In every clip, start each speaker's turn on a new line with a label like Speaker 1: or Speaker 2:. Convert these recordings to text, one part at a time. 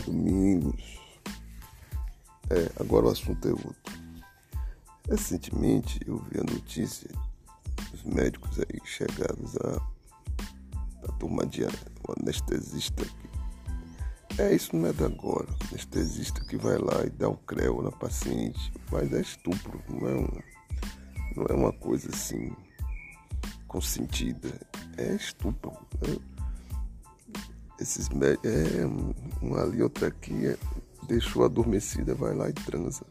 Speaker 1: Domingos. É, agora o assunto é outro. Recentemente eu vi a notícia dos médicos aí chegados a, a turma de um anestesista. Que, é, isso não é da agora. Anestesista que vai lá e dá o creu na paciente. Mas é estupro, não é, não é uma coisa assim consentida. É estupro. É, esses é uma ali, outra aqui, é, deixou adormecida, vai lá e transa.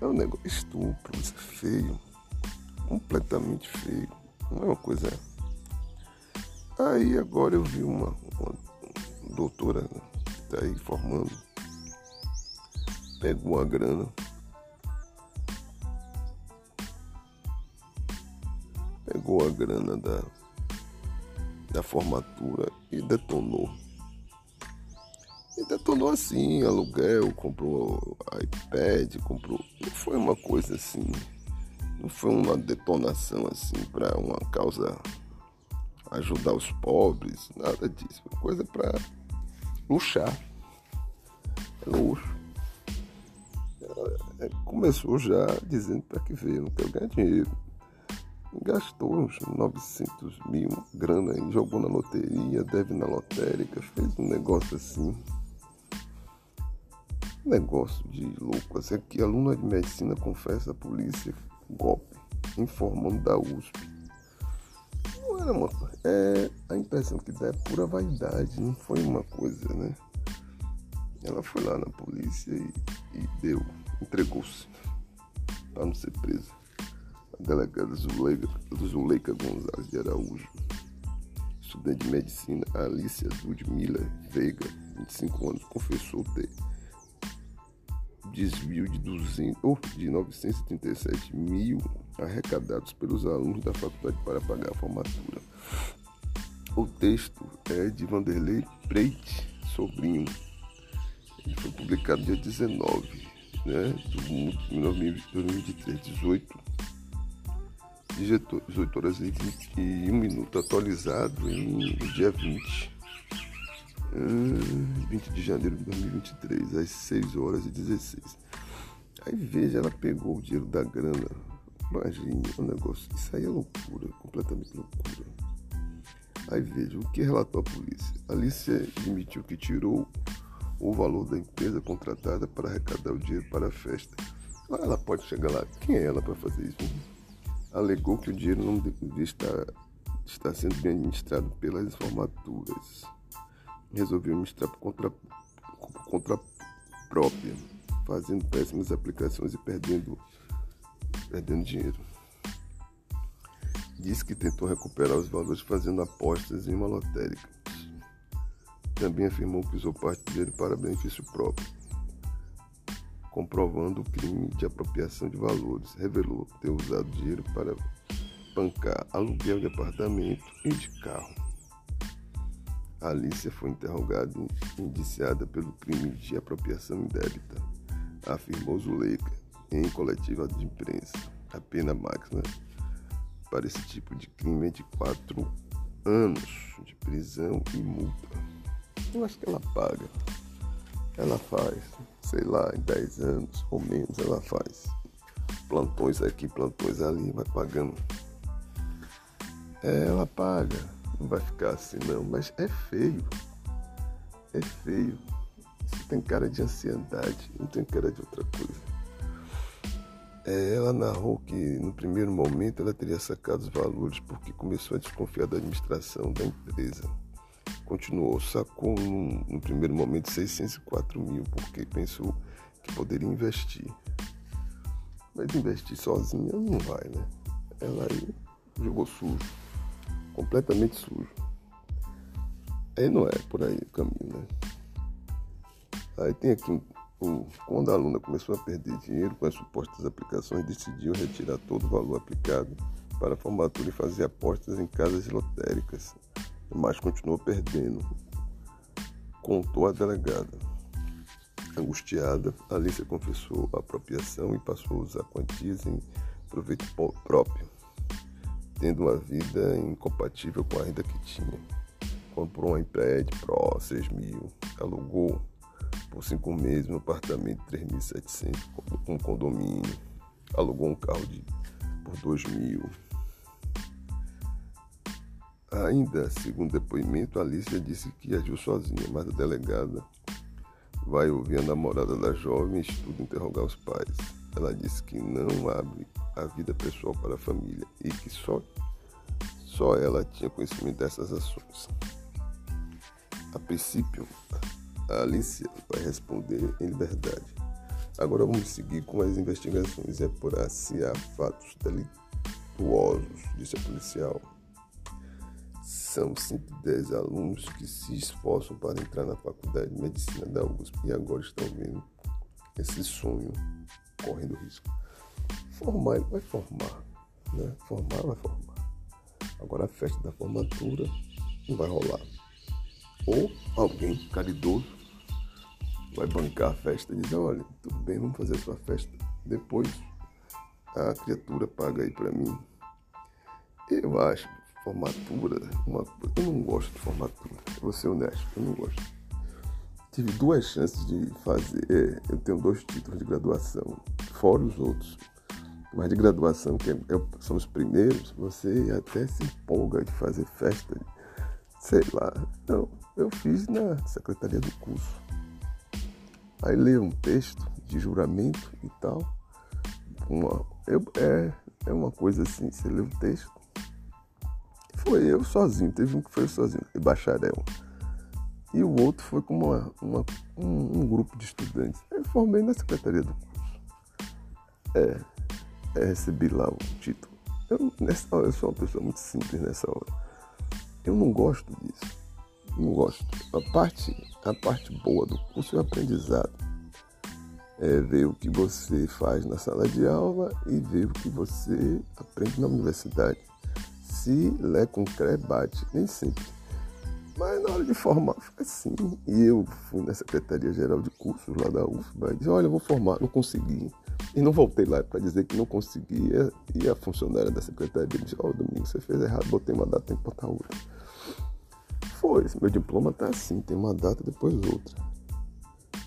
Speaker 1: É um negócio estupro, isso é feio, completamente feio. Não é uma coisa. Aí agora eu vi uma, uma doutora né, que tá aí formando, pegou uma grana. Pegou a grana da da formatura e detonou. E detonou assim, aluguel, comprou iPad, comprou. Não foi uma coisa assim, não foi uma detonação assim para uma causa ajudar os pobres, nada disso. Foi coisa para luxar. É luxo. Começou já dizendo para que veio, não quero ganhar dinheiro gastou uns 900 mil, grana, e jogou na loteria, deve na lotérica, fez um negócio assim. Um negócio de louco. Assim, que aluna de medicina confessa à polícia golpe, informando da USP. Não era uma. É, a impressão que dá é pura vaidade, não foi uma coisa, né? Ela foi lá na polícia e, e deu, entregou-se para não ser presa delegada Zuleika, Zuleika Gonzalez de Araújo, estudante de medicina Alicia Ludmila Veiga, 25 anos, confessou ter desvio de, 200, ou de 937 mil arrecadados pelos alunos da faculdade para pagar a formatura. O texto é de Vanderlei Preite, sobrinho. Ele foi publicado dia 19 né, de 2023, 18 18 horas e 21 minutos, atualizado em dia 20, 20 de janeiro de 2023, às 6 horas e 16. Aí veja, ela pegou o dinheiro da grana. Imagine o negócio. Isso aí é loucura, completamente loucura. Aí veja, o que relatou a polícia? Alice admitiu que tirou o valor da empresa contratada para arrecadar o dinheiro para a festa. Ela pode chegar lá. Quem é ela para fazer isso? Alegou que o dinheiro não devia estar, estar sendo bem administrado pelas formaturas. Resolveu administrar por conta, por conta própria, fazendo péssimas aplicações e perdendo, perdendo dinheiro. Disse que tentou recuperar os valores fazendo apostas em uma lotérica. Também afirmou que usou parte dinheiro para benefício próprio comprovando o crime de apropriação de valores. Revelou ter usado dinheiro para bancar aluguel de apartamento e de carro. A Alicia foi interrogada e indiciada pelo crime de apropriação indébita, afirmou Zuleika em coletiva de imprensa. A pena máxima para esse tipo de crime é de quatro anos de prisão e multa. Eu acho que ela paga. Ela faz sei lá, em 10 anos ou menos ela faz plantões aqui, plantões ali, vai pagando. É, ela paga, não vai ficar assim não, mas é feio. É feio. Você tem cara de ansiedade, não tem cara de outra coisa. É, ela narrou que no primeiro momento ela teria sacado os valores porque começou a desconfiar da administração da empresa continuou, sacou no, no primeiro momento 604 mil, porque pensou que poderia investir. Mas investir sozinha não vai, né? Ela aí jogou sujo, completamente sujo. Aí não é por aí o caminho, né? Aí tem aqui um, quando a aluna começou a perder dinheiro com as supostas aplicações, decidiu retirar todo o valor aplicado para a formatura e fazer apostas em casas lotéricas mas continuou perdendo, contou a delegada. Angustiada, Alicia confessou a apropriação e passou a usar quantias em proveito próprio, tendo uma vida incompatível com a renda que tinha. comprou um iPad Pro 6 mil, alugou por cinco meses no apartamento 3.700 com condomínio, alugou um carro de, por 2 mil. Ainda, segundo depoimento, Alicia disse que agiu sozinha, mas a delegada vai ouvir a namorada da jovem e estuda interrogar os pais. Ela disse que não abre a vida pessoal para a família e que só, só ela tinha conhecimento dessas ações. A princípio, a Alicia vai responder em liberdade. Agora vamos seguir com as investigações e apurar se há fatos delituosos, disse a policial. São 110 alunos que se esforçam para entrar na faculdade de medicina da USP e agora estão vendo esse sonho correndo risco. Formar, ele vai formar, né? Formar, vai formar. Agora a festa da formatura não vai rolar. Ou alguém caridoso vai bancar a festa e dizer, olha, tudo bem, vamos fazer a sua festa. Depois a criatura paga aí para mim. Eu acho formatura, uma, eu não gosto de formatura, vou ser honesto, eu não gosto. Tive duas chances de fazer, é, eu tenho dois títulos de graduação, fora os outros. Mas de graduação, que é, é, são os primeiros, você até se empolga de fazer festa, sei lá. Não, eu fiz na secretaria do curso. Aí leio um texto de juramento e tal. Uma, eu, é, é uma coisa assim, você lê um texto. Foi eu sozinho, teve um que foi eu sozinho, bacharel. E o outro foi com uma, uma um, um, grupo de estudantes. Eu formei na secretaria do curso. É, é recebi lá o título. Eu, nessa hora, eu sou uma pessoa muito simples nessa hora. Eu não gosto disso. Não gosto. A parte, a parte boa do curso é o aprendizado. É ver o que você faz na sala de aula e ver o que você aprende na universidade. Se lé com cré, bate. Nem sempre. Mas na hora de formar foi assim. E eu fui na Secretaria Geral de Cursos lá da UFBA e disse, olha, eu vou formar, não consegui. E não voltei lá para dizer que não conseguia. E a funcionária da secretaria disse, ó, oh, Domingo, você fez errado, botei uma data, tem que botar outra. Foi, meu diploma tá assim, tem uma data depois outra.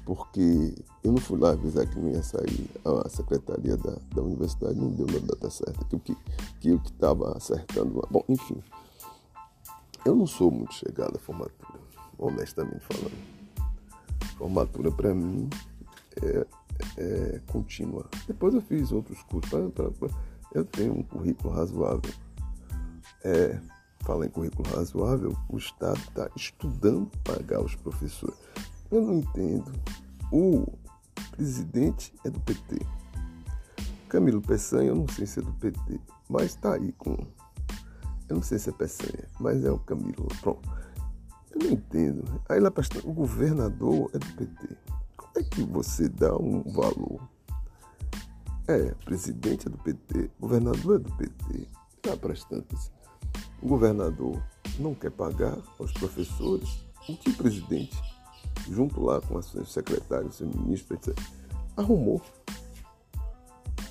Speaker 1: Porque eu não fui lá avisar que não ia sair, a secretaria da, da universidade não deu na data certa, que, que, que eu que estava acertando lá. Bom, enfim, eu não sou muito chegado à formatura, honestamente falando. Formatura para mim é, é, contínua. Depois eu fiz outros cursos, pra, pra, eu tenho um currículo razoável. É, fala em currículo razoável, o Estado está estudando pagar os professores. Eu não entendo. O presidente é do PT. Camilo Peçanha, eu não sei se é do PT, mas está aí com. Eu não sei se é Peçanha, mas é o Camilo. Pronto. Eu não entendo. Aí lá para o governador é do PT. Como é que você dá um valor? É, presidente é do PT, governador é do PT. Lá para as o governador não quer pagar aos professores, o que o presidente, junto lá com os seus secretários, seu ministro, etc., arrumou.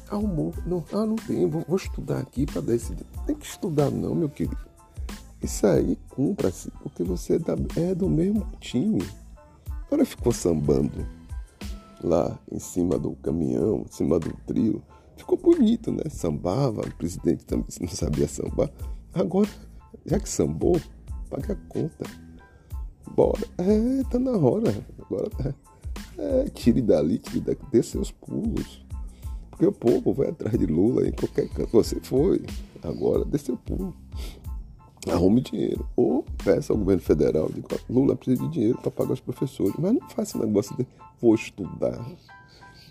Speaker 1: Arrumou. Não, ah, não tem, vou, vou estudar aqui para dar esse. Tem que estudar, não, meu querido. Isso aí cumpra-se, porque você é, é do mesmo time. Agora ficou sambando lá em cima do caminhão, em cima do trio. Ficou bonito, né? Sambava, o presidente também não sabia sambar. Agora, já que sambou, paga a conta. Bora. É, tá na hora. Agora tá. É, tire dali, tire daqui, dê seus pulos. Porque o povo vai atrás de Lula em qualquer canto. Você foi. Agora, dê seu pulo. Arrume dinheiro. Ou peça ao governo federal, diga, Lula precisa de dinheiro para pagar os professores. Mas não faça negócio de vou estudar.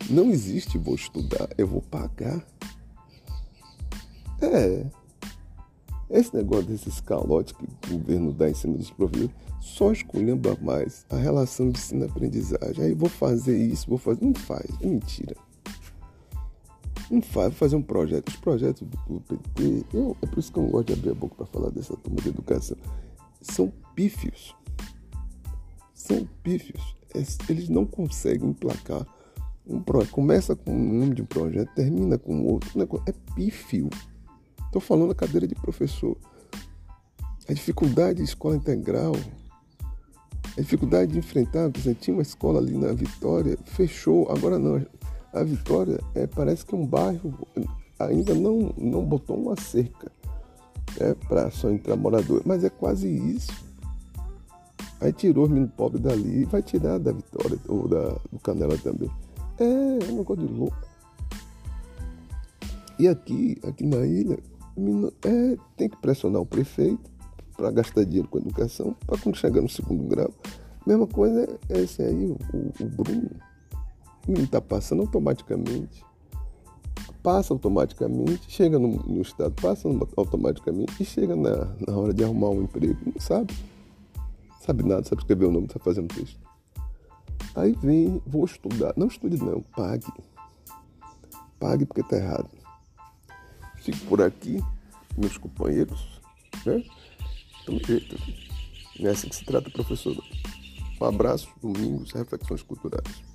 Speaker 1: Não existe vou estudar, eu vou pagar. É, esse negócio desses calotes que o governo dá em cima dos professores só escolhendo mais a relação de ensino-aprendizagem. Aí vou fazer isso, vou fazer. Não faz, é mentira. Não faz, vou fazer um projeto. Os projetos do PT, eu, é por isso que eu não gosto de abrir a boca para falar dessa turma de educação. São pífios. São pífios. Eles não conseguem emplacar um projeto. Começa com um nome de um projeto, termina com outro. É pífio. Estou falando da cadeira de professor. A dificuldade de escola integral A dificuldade de enfrentar, por exemplo, tinha uma escola ali na Vitória, fechou, agora não. A Vitória é, parece que é um bairro ainda não, não botou uma cerca é, para só entrar morador, mas é quase isso. Aí tirou os meninos pobres dali, vai tirar da Vitória ou da, do Canela também. É, é um negócio de louco. E aqui, aqui na ilha, é, tem que pressionar o prefeito para gastar dinheiro com educação, para quando chegar no segundo grau. Mesma coisa é esse aí, o, o Bruno. Menino está passando automaticamente. Passa automaticamente, chega no, no, estado, passa automaticamente e chega na, na hora de arrumar um emprego. Não sabe. Sabe nada, sabe escrever o nome, está fazendo texto. Aí vem, vou estudar. Não estude não, pague. Pague porque está errado. Fico por aqui, meus companheiros. Né? Tamo jeito. É assim que se trata, professor. Um abraço, domingos, reflexões culturais.